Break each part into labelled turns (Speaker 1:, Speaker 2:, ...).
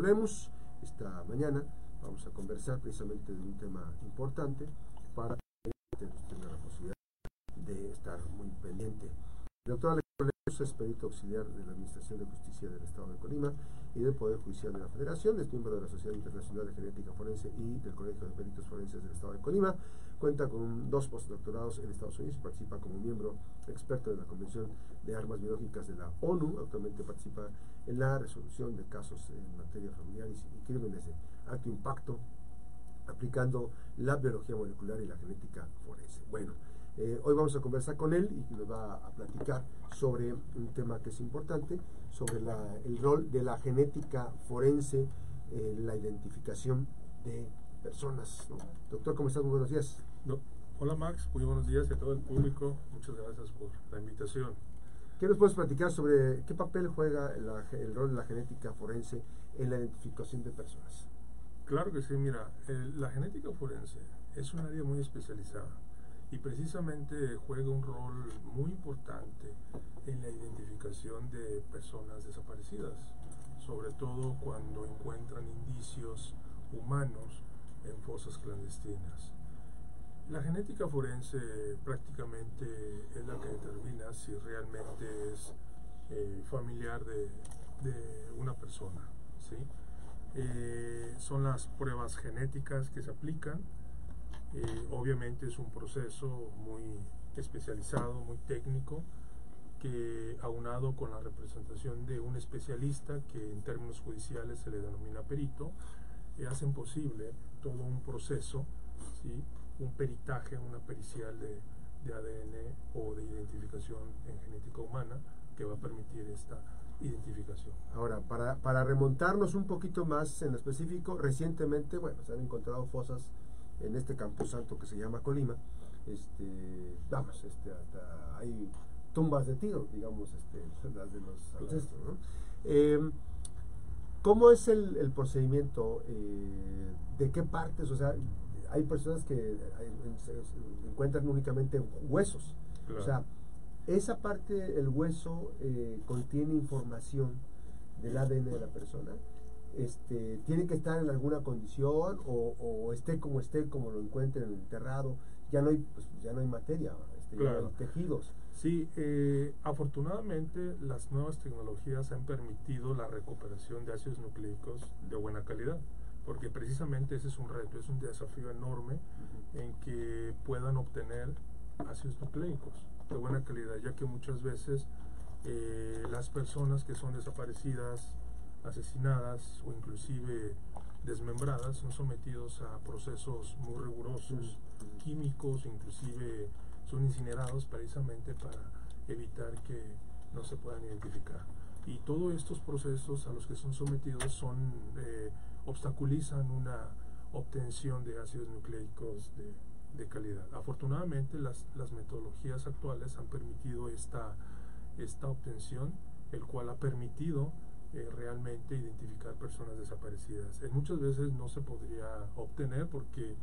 Speaker 1: Lemus. Esta mañana vamos a conversar precisamente de un tema importante para que tenga la posibilidad de estar muy pendiente. El doctor Alejandro Lemus es perito auxiliar de la Administración de Justicia del Estado de Colima y del Poder Judicial de la Federación, es miembro de la Sociedad Internacional de Genética Forense y del Colegio de Peritos Forenses del Estado de Colima. Cuenta con dos postdoctorados en Estados Unidos participa como miembro experto de la Convención de Armas Biológicas de la ONU. Actualmente participa en la resolución de casos en materia familiar y crímenes de alto impacto, aplicando la biología molecular y la genética forense. Bueno, eh, hoy vamos a conversar con él y nos va a platicar sobre un tema que es importante, sobre el rol de la genética forense en la identificación de personas. Doctor, ¿cómo estás? Muy buenos días.
Speaker 2: Hola Max, muy buenos días a todo el público. Muchas gracias por la invitación.
Speaker 1: ¿Qué nos puedes platicar sobre qué papel juega el rol de la genética forense en la identificación de personas?
Speaker 2: Claro que sí, mira, la genética forense es un área muy especializada y precisamente juega un rol muy importante en la identificación de personas desaparecidas, sobre todo cuando encuentran indicios humanos en fosas clandestinas. La genética forense prácticamente es la que determina si realmente es eh, familiar de, una persona. ¿sí? Eh, son las pruebas genéticas que se aplican. Eh, obviamente es un proceso muy especializado, muy técnico, que aunado con la representación de un especialista, que en términos judiciales se le denomina perito, hacen posible todo un proceso ¿sí? Un peritaje, una pericial de, ADN o de identificación en genética humana que va a permitir esta identificación.
Speaker 1: Ahora, para, para remontarnos un poquito más en específico, recientemente, bueno, se han encontrado fosas en este campo santo que se llama Colima. Este, vamos, este, hay tumbas de tiro, digamos, este, las de los ancestros. Eh, ¿Cómo es el, procedimiento? Eh, ¿De qué partes? O sea, hay personas que encuentran únicamente huesos. O sea, esa parte, el hueso, eh, contiene información del ADN de la persona. Este, tiene que estar en alguna condición o, esté como esté, como lo encuentren enterrado, ya no hay, pues, ya no hay materia, este, ya no hay tejidos.
Speaker 2: Sí, eh, afortunadamente las nuevas tecnologías han permitido la recuperación de ácidos nucleicos de buena calidad porque precisamente ese es un reto, es un desafío enorme en que puedan obtener ácidos nucleicos de buena calidad, ya que muchas veces eh, las personas que son desaparecidas, asesinadas o inclusive desmembradas son sometidos a procesos muy rigurosos, químicos, inclusive son incinerados precisamente para evitar que no se puedan identificar. Y todos estos procesos a los que son sometidos son eh, obstaculizan una obtención de ácidos nucleicos de, calidad. Afortunadamente las, las, metodologías actuales han permitido esta, esta obtención, el cual ha permitido eh, realmente identificar personas desaparecidas. En muchas veces no se podría obtener porque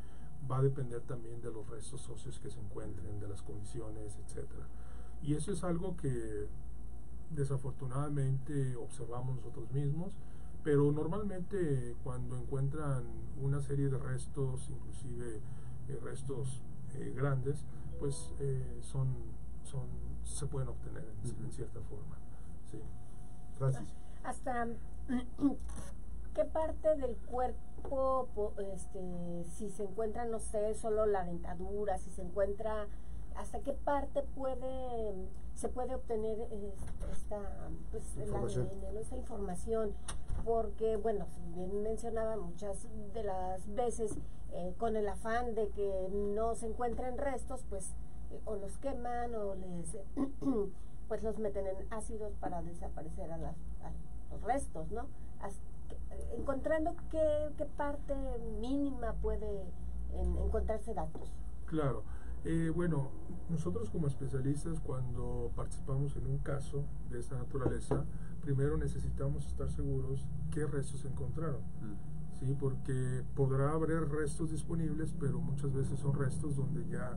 Speaker 2: va a depender también de los restos óseos que se encuentren, de las condiciones, etc. Y eso es algo que desafortunadamente observamos nosotros mismos pero normalmente cuando encuentran una serie de restos, inclusive eh, restos eh, grandes, pues eh, son, son, se pueden obtener en, cierta forma. Sí.
Speaker 3: Francis. Hasta qué parte del cuerpo, este, si se encuentra, no sé, solo la dentadura, si se encuentra, hasta qué parte puede se puede obtener esta, pues, información. esta información porque, bueno, bien mencionaba muchas de las veces, eh, con el afán de que no se encuentren restos, pues eh, o los queman o les, pues los meten en ácidos para desaparecer a, las, los restos, ¿no? encontrando qué, qué, parte mínima puede encontrarse datos.
Speaker 2: Claro. Eh, bueno, nosotros como especialistas cuando participamos en un caso de esta naturaleza, primero necesitamos estar seguros qué restos se encontraron. Mm. ¿sí? Porque podrá haber restos disponibles, pero muchas veces son restos donde ya,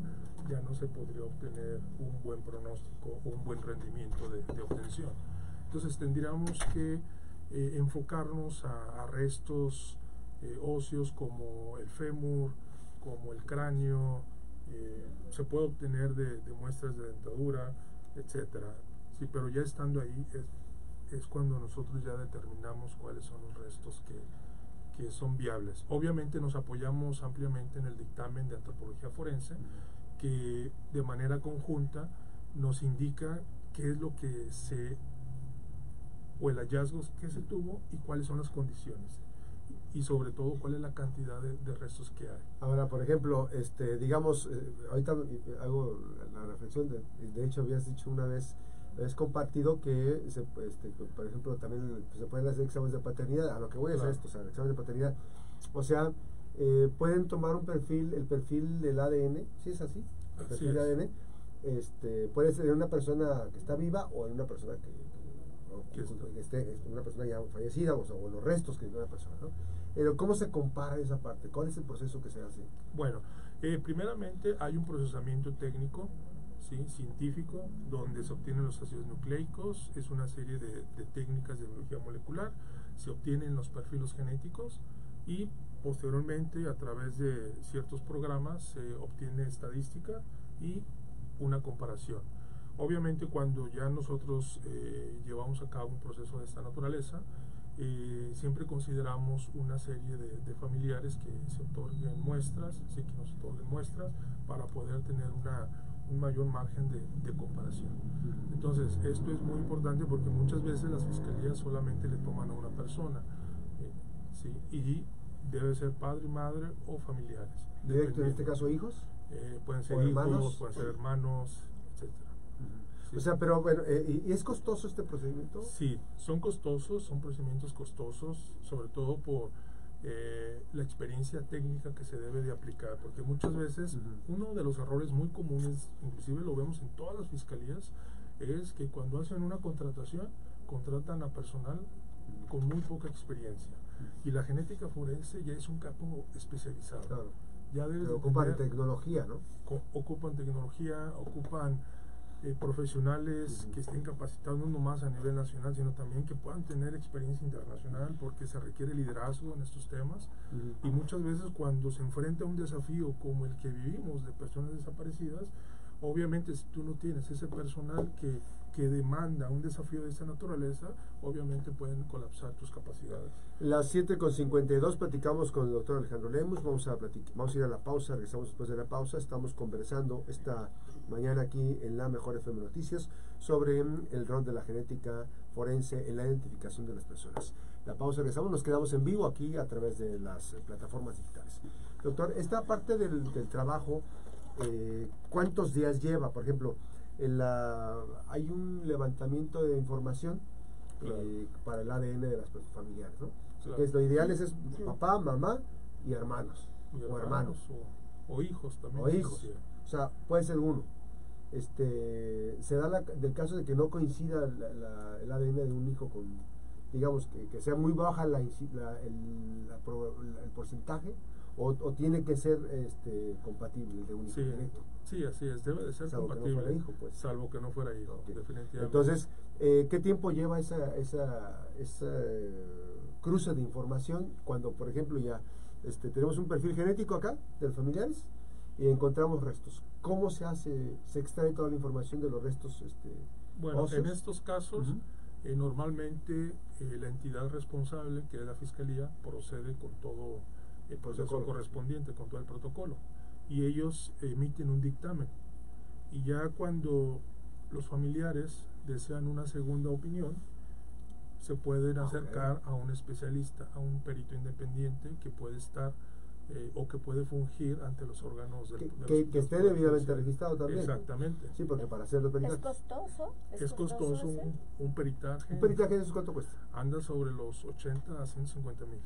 Speaker 2: ya no se podría obtener un buen pronóstico o un buen rendimiento de, obtención. Entonces tendríamos que eh, enfocarnos a, restos eh, óseos como el fémur, como el cráneo, eh, se puede obtener de, muestras de dentadura, etcétera. Sí, pero ya estando ahí es, es, cuando nosotros ya determinamos cuáles son los restos que, que, son viables. Obviamente nos apoyamos ampliamente en el dictamen de antropología forense, que de manera conjunta nos indica qué es lo que se o el hallazgo que se tuvo y cuáles son las condiciones y sobre todo cuál es la cantidad de, restos que hay.
Speaker 1: Ahora, por ejemplo, este, digamos, eh, ahorita hago la reflexión, de, de, hecho habías dicho una vez, es compartido que, se, este, por ejemplo, también se pueden hacer exámenes de paternidad, a lo que voy a hacer esto, o sea, exámenes de paternidad, o sea, eh, pueden tomar un perfil, el perfil del ADN, ¿sí es así? El perfil del ADN, este, puede ser en una persona que está viva o en una persona que, que, esté, una persona ya fallecida o, o, los restos que de una persona, ¿no? Pero ¿cómo se compara esa parte? ¿Cuál es el proceso que se hace?
Speaker 2: Bueno, eh, primeramente hay un procesamiento técnico, ¿sí? científico, donde se obtienen los ácidos nucleicos, es una serie de, técnicas de biología molecular, se obtienen los perfiles genéticos y posteriormente a través de ciertos programas se obtiene estadística y una comparación. Obviamente cuando ya nosotros eh, llevamos a cabo un proceso de esta naturaleza, eh, siempre consideramos una serie de, familiares que se otorguen muestras, sí que nos otorguen muestras para poder tener una, un mayor margen de, comparación. Entonces, esto es muy importante porque muchas veces las fiscalías solamente le toman a una persona, eh, ¿sí? y debe ser padre, madre o familiares.
Speaker 1: ¿Directo en este caso hijos?
Speaker 2: Eh, pueden ser hijos, pueden ser hermanos,
Speaker 1: o sea, pero bueno, eh, ¿y es costoso este procedimiento?
Speaker 2: Sí, son costosos, son procedimientos costosos, sobre todo por eh, la experiencia técnica que se debe de aplicar, porque muchas veces uno de los errores muy comunes, inclusive lo vemos en todas las fiscalías, es que cuando hacen una contratación, contratan a personal con muy poca experiencia. Y la genética forense ya es un campo especializado. Claro.
Speaker 1: Ya ocupan tecnología, ¿no?
Speaker 2: Ocupan tecnología, ocupan eh, profesionales que estén capacitados no nomás a nivel nacional, sino también que puedan tener experiencia internacional, porque se requiere liderazgo en estos temas. Y muchas veces cuando se enfrenta a un desafío como el que vivimos de personas desaparecidas, obviamente si tú no tienes ese personal que, que demanda un desafío de esta naturaleza, obviamente pueden colapsar tus capacidades.
Speaker 1: Las 7.52 platicamos con el doctor Alejandro Lemus, vamos a, vamos a ir a la pausa, regresamos después de la pausa, estamos conversando esta mañana aquí en la Mejor FM Noticias sobre el rol de la genética forense en la identificación de las personas. La pausa, regresamos, nos quedamos en vivo aquí a través de las plataformas digitales. Doctor, esta parte del, del trabajo eh, cuántos días lleva. Por ejemplo, en la, hay un levantamiento de información eh, para el ADN de las familiares, ¿no? Es, lo ideal es, papá, mamá y hermanos. o hermanos.
Speaker 2: O, hijos también.
Speaker 1: O hijos. O sea, puede ser uno. Este, se da la, del caso de que no coincida el ADN de un hijo con, digamos, que, que sea muy baja la, el, el porcentaje o, tiene que ser este, compatible de un hijo
Speaker 2: sí,
Speaker 1: directo.
Speaker 2: Sí, así es, debe de ser compatible. Que no hijo, pues. Salvo que no fuera hijo, definitivamente.
Speaker 1: Entonces, eh, ¿qué tiempo lleva esa, esa, esa cruce de información cuando, por ejemplo, ya este, tenemos un perfil genético acá de los familiares y encontramos restos? ¿Cómo se hace, se extrae toda la información de los restos? Este,
Speaker 2: bueno, en estos casos, eh, normalmente eh, la entidad responsable, que es la fiscalía, procede con todo el proceso correspondiente con todo el protocolo. Y ellos emiten un dictamen. Y ya cuando los familiares desean una segunda opinión se pueden ah, acercar a un especialista, a un perito independiente que puede estar eh, o que puede fungir ante los órganos del
Speaker 1: que, que, esté debidamente registrado también.
Speaker 2: Exactamente.
Speaker 1: Sí, porque para hacerlo
Speaker 3: ¿Es costoso?
Speaker 2: Es, costoso, un, peritaje.
Speaker 1: ¿Un peritaje de eso cuánto cuesta?
Speaker 2: Anda sobre los 80 a 150 mil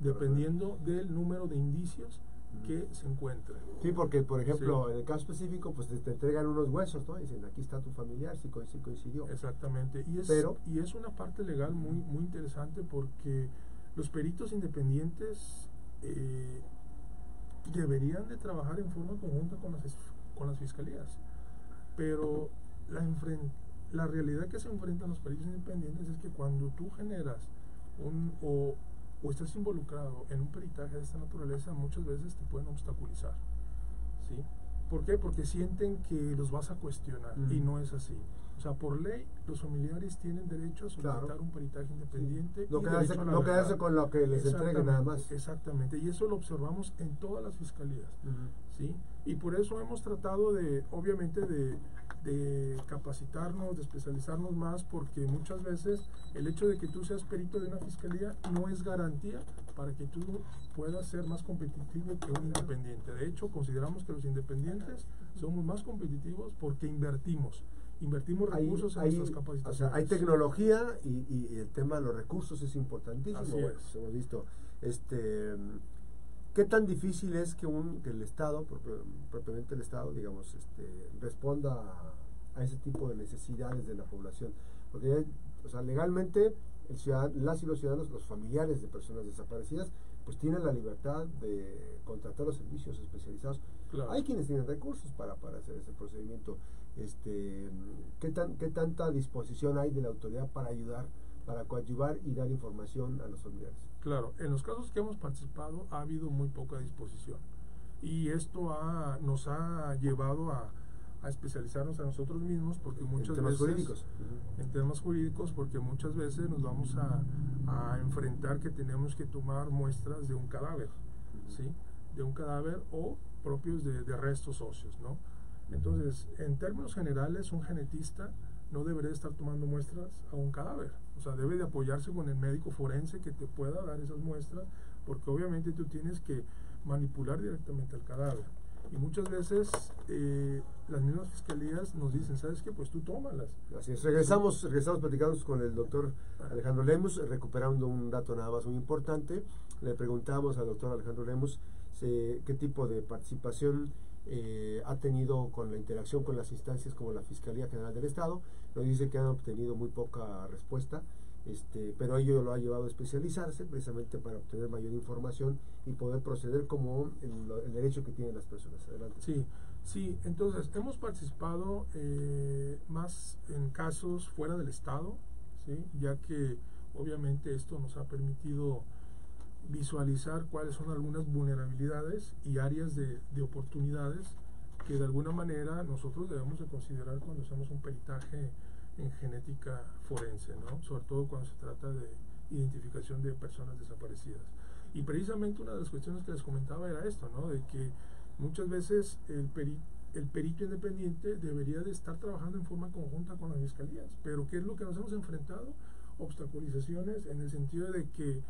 Speaker 2: dependiendo del número de indicios que se encuentren.
Speaker 1: Sí, porque por ejemplo, en el caso específico, pues te, entregan unos huesos, ¿no? Dicen, aquí está tu familiar, si coincidió.
Speaker 2: Exactamente. Y es, Pero, y es una parte legal muy, muy interesante porque los peritos independientes eh, deberían de trabajar en forma conjunta con las, con las fiscalías. Pero la, la realidad que se enfrentan los peritos independientes es que cuando tú generas un, o, o estás involucrado en un peritaje de esta naturaleza, muchas veces te pueden obstaculizar. ¿sí? ¿Por qué? Porque sienten que los vas a cuestionar y no es así. O sea, por ley, los familiares tienen derecho a solicitar
Speaker 1: Claro.
Speaker 2: un peritaje independiente.
Speaker 1: No quedarse, no quedarse con lo que les entreguen nada más.
Speaker 2: Exactamente, y eso lo observamos en todas las fiscalías. ¿sí? Y por eso hemos tratado de, obviamente, de, de capacitarnos, de especializarnos más, porque muchas veces el hecho de que tú seas perito de una fiscalía no es garantía para que tú puedas ser más competitivo que un independiente. De hecho, consideramos que los independientes somos más competitivos porque invertimos. Invertimos
Speaker 1: Hay,
Speaker 2: recursos en
Speaker 1: hay-
Speaker 2: nuestras
Speaker 1: o sea, hay tecnología y, y el tema de los recursos es importantísimo.
Speaker 2: Así
Speaker 1: Bueno,
Speaker 2: es.
Speaker 1: hemos visto, este, ¿qué tan difícil es que, un, que el Estado, propiamente el Estado, digamos, este, responda a, a ese tipo de necesidades de la población? Porque, o sea, legalmente, el ciudad- las y los ciudadanos, los familiares de personas desaparecidas, pues tienen la libertad de contratar los servicios especializados.
Speaker 2: Claro.
Speaker 1: Hay quienes tienen recursos para, para hacer ese procedimiento. Este, ¿qué, tan, ¿Qué tanta disposición hay de la autoridad para ayudar, para coadyuvar y dar información a los familiares?
Speaker 2: Claro, en los casos que hemos participado ha habido muy poca disposición y esto ha, nos ha llevado a, a especializarnos a nosotros mismos porque muchas
Speaker 1: en temas
Speaker 2: veces
Speaker 1: jurídicos.
Speaker 2: En temas jurídicos porque muchas veces nos vamos a, a enfrentar que tenemos que tomar muestras de un cadáver, ¿sí? De un cadáver o propios de, de restos óseos, ¿no? Entonces, en términos generales, un genetista no debería estar tomando muestras a un cadáver. O sea, debe de apoyarse con el médico forense que te pueda dar esas muestras, porque obviamente tú tienes que manipular directamente el cadáver. Y muchas veces eh, las mismas fiscalías nos dicen, ¿sabes qué? Pues tú tómalas.
Speaker 1: Así es. Regresamos, regresamos platicando con el doctor Alejandro Lemus, recuperando un dato nada más muy importante. Le preguntamos al doctor Alejandro Lemus eh, qué tipo de participación eh, ha tenido con la interacción con las instancias como la Fiscalía General del Estado. Nos dice que han obtenido muy poca respuesta, este, pero ello lo ha llevado a especializarse precisamente para obtener mayor información y poder proceder como el, derecho que tienen las personas. Adelante.
Speaker 2: Sí, sí, entonces hemos participado eh, más en casos fuera del Estado, ¿sí? ya que obviamente esto nos ha permitido visualizar cuáles son algunas vulnerabilidades y áreas de, de oportunidades que de alguna manera nosotros debemos de considerar cuando hacemos un peritaje en genética forense, ¿no? sobre todo cuando se trata de identificación de personas desaparecidas. Y precisamente una de las cuestiones que les comentaba era esto, ¿no? de que muchas veces el, peri el perito independiente debería de estar trabajando en forma conjunta con las fiscalías, pero ¿qué es lo que nos hemos enfrentado? Obstaculizaciones en el sentido de que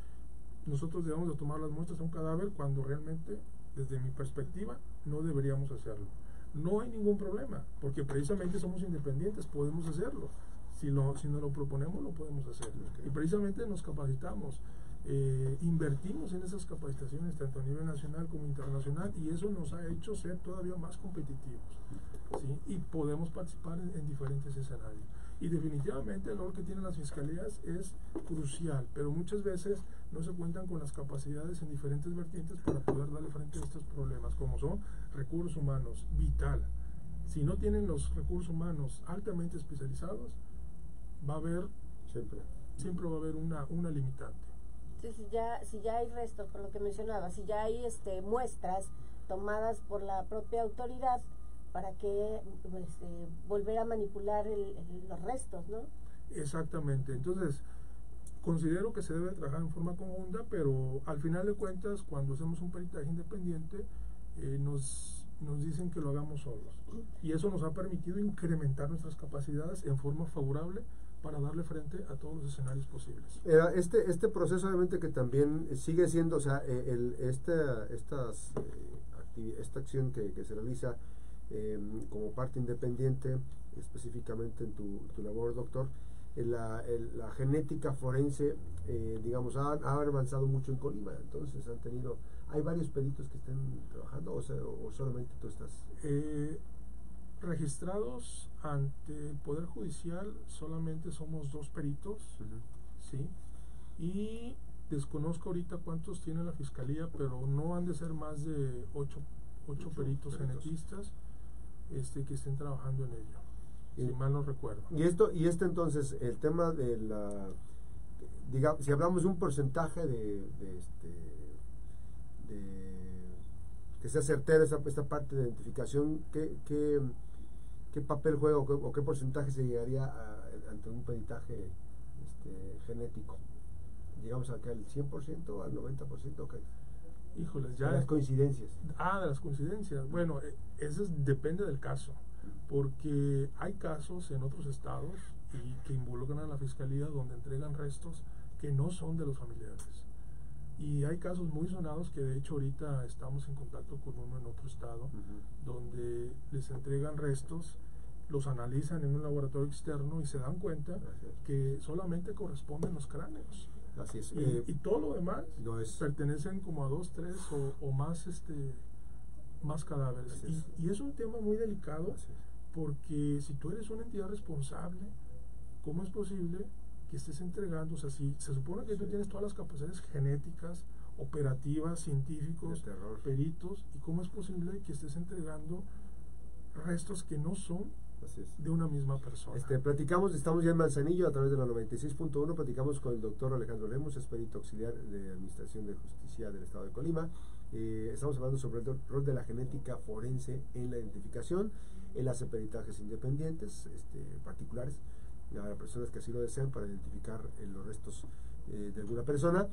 Speaker 2: nosotros debemos de tomar las muestras a un cadáver cuando realmente, desde mi perspectiva, no deberíamos hacerlo. No hay ningún problema, porque precisamente somos independientes, podemos hacerlo. Si, lo, si nos lo proponemos, lo podemos hacer.
Speaker 1: Ok.
Speaker 2: Y precisamente nos capacitamos, eh, invertimos en esas capacitaciones, tanto a nivel nacional como internacional, y eso nos ha hecho ser todavía más competitivos. ¿sí? Y podemos participar en, en diferentes escenarios. Y definitivamente el rol que tienen las fiscalías es crucial, pero muchas veces no se cuentan con las capacidades en diferentes vertientes para poder darle frente a estos problemas, como son recursos humanos, vital. Si no tienen los recursos humanos altamente especializados, va a haber,
Speaker 1: Siempre.
Speaker 2: siempre va a haber una, una limitante.
Speaker 3: Sí, si ya, si ya hay restos, por lo que mencionaba, si ya hay este, muestras tomadas por la propia autoridad, ¿para qué este, volver a manipular el, el- los restos, no?
Speaker 2: Exactamente. Entonces, considero que se debe trabajar en forma conjunta, pero al final de cuentas, cuando hacemos un peritaje independiente, eh, nos, nos dicen que lo hagamos solos. Y eso nos ha permitido incrementar nuestras capacidades en forma favorable para darle frente a todos los escenarios posibles.
Speaker 1: Eh, Este, este proceso obviamente que también sigue siendo, o sea, eh, el, esta, estas, eh, esta acción que, que se realiza eh, como parte independiente, específicamente en tu, tu labor, doctor, eh, la, la genética forense, eh, digamos, ha, ha avanzado mucho en Colima, entonces han tenido, hay varios peritos que estén trabajando o, sea, o solamente tú estás.
Speaker 2: Eh, registrados ante el Poder Judicial solamente somos dos peritos, ¿sí? Y desconozco ahorita cuántos tiene la Fiscalía, pero no han de ser más de ocho, ocho
Speaker 1: Ocho
Speaker 2: peritos
Speaker 1: peritos.
Speaker 2: genetistas este, que estén trabajando en ello,
Speaker 1: Y-
Speaker 2: si mal no recuerdo.
Speaker 1: Y esto, y este entonces, el tema de la digamos, si hablamos de un porcentaje de, de, este, de que sea certera esta, esta parte de identificación, ¿qué, qué, qué papel juega o qué, o qué, porcentaje se llegaría a, ante un peritaje este, genético? ¿Llegamos acá al 100%, al 90%? Okay.
Speaker 2: Híjoles, ya.
Speaker 1: De las coincidencias.
Speaker 2: Ah, de las coincidencias. Bueno, eh, eso es, depende del caso, porque hay casos en otros estados y que involucran a la fiscalía donde entregan restos que no son de los familiares. Y hay casos muy sonados que de hecho ahorita estamos en contacto con uno en otro estado, uh -huh. donde les entregan restos, los analizan en un laboratorio externo y se dan cuenta que solamente corresponden los cráneos.
Speaker 1: Así es.
Speaker 2: Y,
Speaker 1: Eh,
Speaker 2: y todo lo demás
Speaker 1: no es-
Speaker 2: pertenecen como a dos, tres o, o más, este, más cadáveres. Y,
Speaker 1: es.
Speaker 2: y es un tema muy delicado porque si tú eres una entidad responsable, ¿cómo es posible que estés entregando? O sea, si se supone que tú tienes todas las capacidades genéticas, operativas, científicos, peritos, ¿y cómo es posible que estés entregando restos que no son
Speaker 1: Así es.
Speaker 2: de una misma persona?
Speaker 1: Este, platicamos, estamos ya en Manzanillo a través de la 96.1, platicamos con el doctor Alejandro Lemos, es perito auxiliar de Administración de Justicia del Estado de Colima. Eh, estamos hablando sobre el rol de la genética forense en la identificación. Él hace peritajes independientes, este, particulares, a personas que así lo desean para identificar eh, los restos eh, de alguna persona.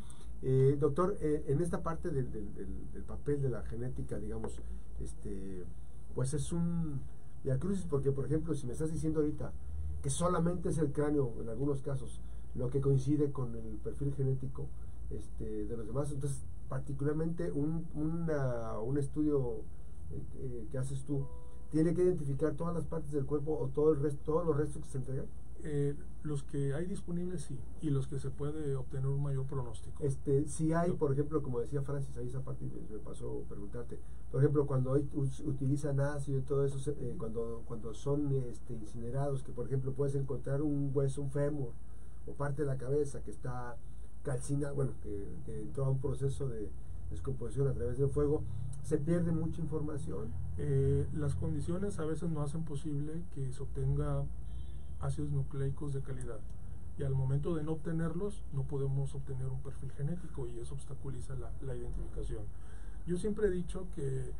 Speaker 1: Doctor, en esta parte del, del- del- del papel de la genética, digamos, este, pues es un crucis porque, por ejemplo, si me estás diciendo ahorita que solamente es el cráneo, en algunos casos, lo que coincide con el perfil genético este, de los demás, entonces, particularmente un, una- un estudio eh, eh, que haces tú, tiene que identificar todas las partes del cuerpo o todo el resto, todos los restos que se entregan.
Speaker 2: Eh, los que hay disponibles sí, y los que se puede obtener un mayor pronóstico.
Speaker 1: Este, si hay, por ejemplo, como decía Francis, ahí esa parte me, me pasó preguntarte, por ejemplo, cuando us- utilizan ácido y todo eso, eh, cuando, cuando son este, incinerados, que por ejemplo puedes encontrar un hueso, un fémur, o parte de la cabeza que está calcina, bueno, que, entró a un proceso de descomposición a través del fuego, se pierde mucha información.
Speaker 2: Eh, las condiciones a veces no hacen posible que se obtenga ácidos nucleicos de calidad y al momento de no obtenerlos no podemos obtener un perfil genético y eso obstaculiza la identificación. Yo siempre he dicho que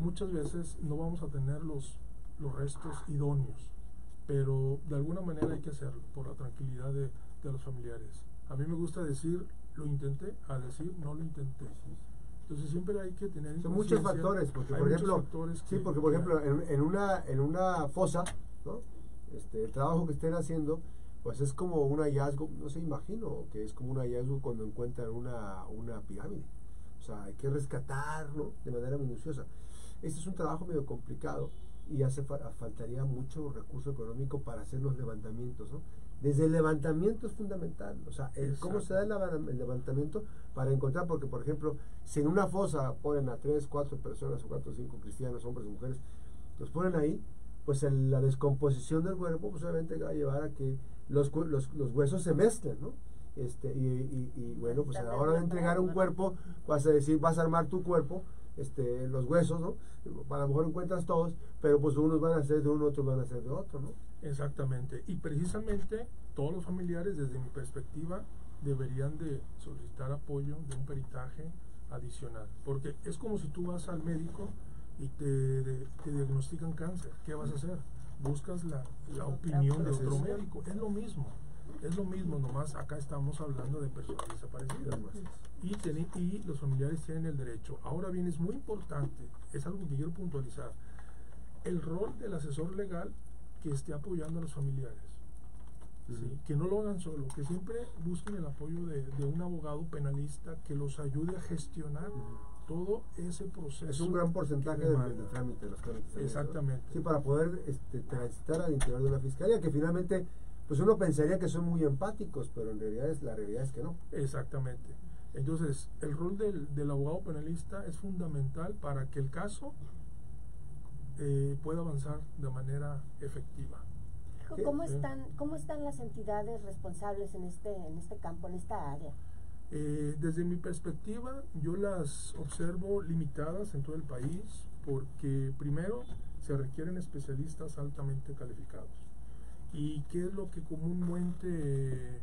Speaker 2: muchas veces no vamos a tener los, los restos idóneos, pero de alguna manera hay que hacerlo por la tranquilidad de, de los familiares. A mí me gusta decir lo intenté, a decir no lo intenté. Entonces siempre hay que tener en
Speaker 1: Son muchos factores, porque
Speaker 2: hay
Speaker 1: por ejemplo,
Speaker 2: factores
Speaker 1: sí,
Speaker 2: que-
Speaker 1: porque por ejemplo, en, en una en una fosa, ¿no? Este, el trabajo que estén haciendo, pues es como un hallazgo, no sé, imagino que es como un hallazgo cuando encuentran una, una pirámide. O sea, hay que rescatarlo de manera minuciosa. Este es un trabajo medio complicado y hace fa- faltaría mucho recurso económico para hacer los levantamientos, ¿no? Desde el levantamiento es fundamental, o sea, el cómo se da el, leva- el levantamiento para encontrar, porque por ejemplo, si en una fosa ponen a tres, cuatro personas o cuatro o cinco cristianos, hombres y mujeres, los ponen ahí, pues la descomposición del cuerpo pues obviamente va a llevar a que los, los, los huesos se mezclen, ¿no? Este, y, y- y, bueno, pues a la hora de entregar un cuerpo, vas a decir, vas a armar tu cuerpo, este, los huesos, ¿no? A lo mejor encuentras todos, pero pues unos van a ser de uno, otros van a ser de otro, ¿no?
Speaker 2: Exactamente. Y precisamente todos los familiares, desde mi perspectiva, deberían de solicitar apoyo de un peritaje adicional. Porque es como si tú vas al médico y te, de- te diagnostican cáncer. ¿Qué vas a hacer? Buscas la, la opinión de otro médico. Es lo mismo. Es lo mismo, nomás acá estamos hablando de personas desaparecidas. Y, tienen- y los familiares tienen el derecho. Ahora bien, es muy importante, es algo que quiero puntualizar, el rol del asesor legal que esté apoyando a los familiares. ¿sí? Que no lo hagan solo, que siempre busquen el apoyo de, de un abogado penalista que los ayude a gestionar todo ese proceso.
Speaker 1: Es un gran porcentaje
Speaker 2: demanda.
Speaker 1: del trámite, de los trámites.
Speaker 2: Exactamente.
Speaker 1: Sí, para poder este, transitar al interior de una fiscalía, que finalmente, pues uno pensaría que son muy empáticos, pero en realidad es, la realidad es que no.
Speaker 2: Exactamente. Entonces, el rol del, del abogado penalista es fundamental para que el caso eh, pueda avanzar de manera efectiva.
Speaker 3: ¿Cómo están, ¿Cómo están las entidades responsables en este, en este campo, en esta área?
Speaker 2: Eh, desde mi perspectiva, yo las observo limitadas en todo el país porque primero se requieren especialistas altamente calificados. ¿Y qué es lo que comúnmente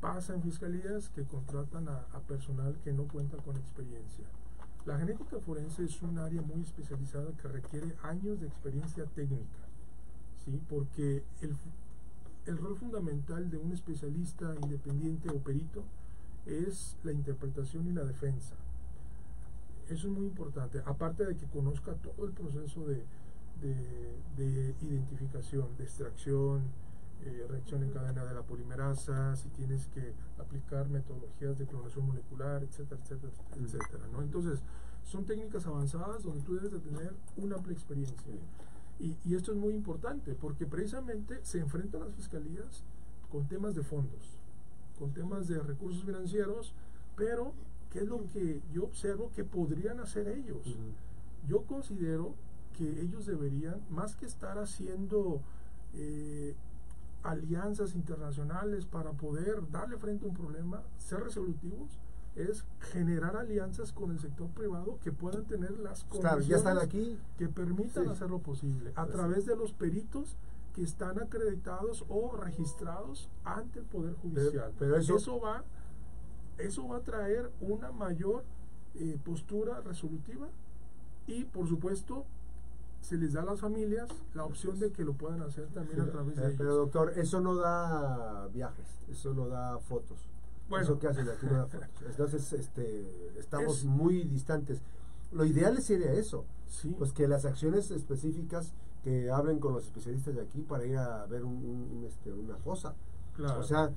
Speaker 2: pasa en fiscalías que contratan a, a personal que no cuenta con experiencia. La genética forense es un área muy especializada que requiere años de experiencia técnica, ¿sí? porque el, el rol fundamental de un especialista independiente o perito es la interpretación y la defensa. Eso es muy importante, aparte de que conozca todo el proceso de, de- de identificación, de extracción, eh, reacción en cadena de la polimerasa, si tienes que aplicar metodologías de clonación molecular, etcétera, etcétera, etcétera, ¿no? Entonces, son técnicas avanzadas donde tú debes de tener una amplia experiencia. Y, y esto es muy importante porque precisamente se enfrentan las fiscalías con temas de fondos, con temas de recursos financieros, pero ¿qué es lo que yo observo que podrían hacer ellos?
Speaker 1: Ujú.
Speaker 2: Yo considero que ellos deberían, más que estar haciendo eh, alianzas internacionales para poder darle frente a un problema, ser resolutivos, es generar alianzas con el sector privado que puedan tener las
Speaker 1: Claro, ya están
Speaker 2: condiciones
Speaker 1: aquí.
Speaker 2: que permitan
Speaker 1: Sí.
Speaker 2: hacer lo posible a través de los peritos que están acreditados o registrados ante el poder judicial.
Speaker 1: pero eso-
Speaker 2: va eso va a traer una mayor eh, postura resolutiva y por supuesto se les da a las familias la opción de que lo puedan hacer también a través de
Speaker 1: Eh,
Speaker 2: ellos.
Speaker 1: Pero doctor, eso no da viajes, eso no da fotos.
Speaker 2: Bueno.
Speaker 1: Eso que hacen aquí no da fotos. Entonces, este, estamos
Speaker 2: Es-
Speaker 1: muy distantes. Lo ideal sería eso,
Speaker 2: Sí.
Speaker 1: pues que las acciones específicas que hablen con los especialistas de aquí para ir a ver un, un- un, este, una fosa.
Speaker 2: Claro.
Speaker 1: O sea,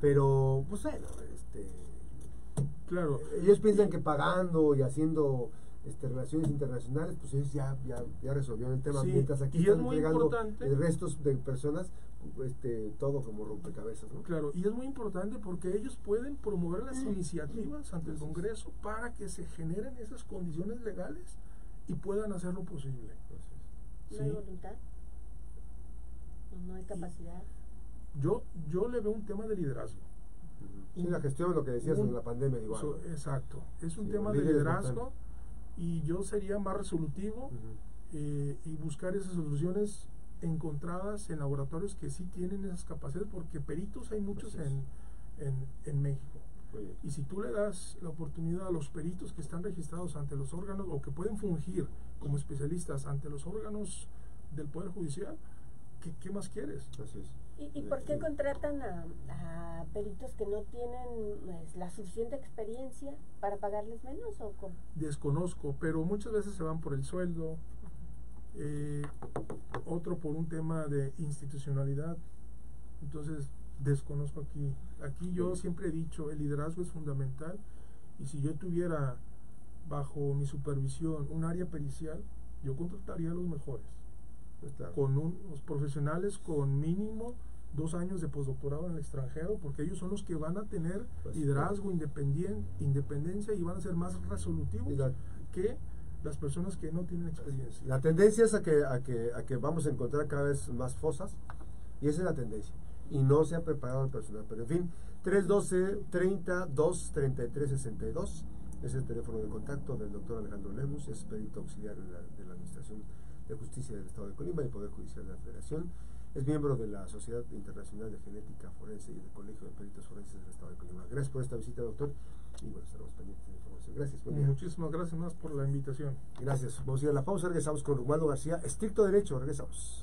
Speaker 1: pero, pues bueno, este,
Speaker 2: claro.
Speaker 1: ellos piensan que pagando y haciendo este, relaciones internacionales, pues ellos ya, ya, ya resolvieron el tema.
Speaker 2: Sí,
Speaker 1: Mientras aquí
Speaker 2: es
Speaker 1: están
Speaker 2: muy
Speaker 1: entregando eh, restos de personas, este, todo como rompecabezas, ¿no?
Speaker 2: Claro, y es muy importante porque ellos pueden promover las iniciativas ante el
Speaker 1: es.
Speaker 2: Congreso para que se generen esas condiciones legales y puedan hacer lo posible.
Speaker 3: No hay
Speaker 2: Sí.
Speaker 3: voluntad. No hay capacidad.
Speaker 2: Yo, yo le veo un tema de liderazgo.
Speaker 1: Sí, la gestión, lo que decías
Speaker 2: Un-
Speaker 1: en la pandemia, igual.
Speaker 2: Exacto. Es un
Speaker 1: Sí,
Speaker 2: tema de
Speaker 1: es
Speaker 2: liderazgo
Speaker 1: importante.
Speaker 2: Y yo sería más resolutivo eh, y buscar esas soluciones encontradas en laboratorios que sí tienen esas capacidades porque peritos hay muchos en, en, en México. Y si tú le das la oportunidad a los peritos que están registrados ante los órganos o que pueden fungir como especialistas ante los órganos del Poder Judicial, ¿qué, qué más quieres?
Speaker 1: Así es.
Speaker 3: ¿Y, y por qué contratan a, a peritos que no tienen pues, la suficiente experiencia para pagarles menos o cómo?
Speaker 2: Desconozco, pero muchas veces se van por el sueldo, eh, otro por un tema de institucionalidad. Entonces, desconozco aquí. Aquí yo siempre he dicho, el liderazgo es fundamental y si yo tuviera bajo mi supervisión un área pericial, yo contrataría a los mejores.
Speaker 1: Claro.
Speaker 2: con unos profesionales con mínimo dos años de postdoctorado en el extranjero, porque ellos son los que van a tener
Speaker 1: Pues,
Speaker 2: liderazgo, independencia y van a ser más resolutivos
Speaker 1: la-
Speaker 2: que las personas que no tienen experiencia.
Speaker 1: La tendencia es a que, a, que, a que vamos a encontrar cada vez más fosas y esa es la tendencia. Y no se ha preparado el personal. Pero en fin, 312 30 233 62 es el teléfono de contacto del doctor Alejandro Lemus, es perito auxiliar de la, de la Administración de Justicia del Estado de Colima y Poder Judicial de la Federación. Es miembro de la Sociedad Internacional de Genética Forense y del Colegio de Peritos Forenses del Estado de Colima. Gracias por esta visita, doctor. Y bueno, estaremos pendientes de la información. Gracias. buen día.
Speaker 2: Muchísimas gracias más por la invitación.
Speaker 1: Gracias. Vamos a ir a la pausa. Regresamos con Romualdo García. Estricto Derecho. Regresamos.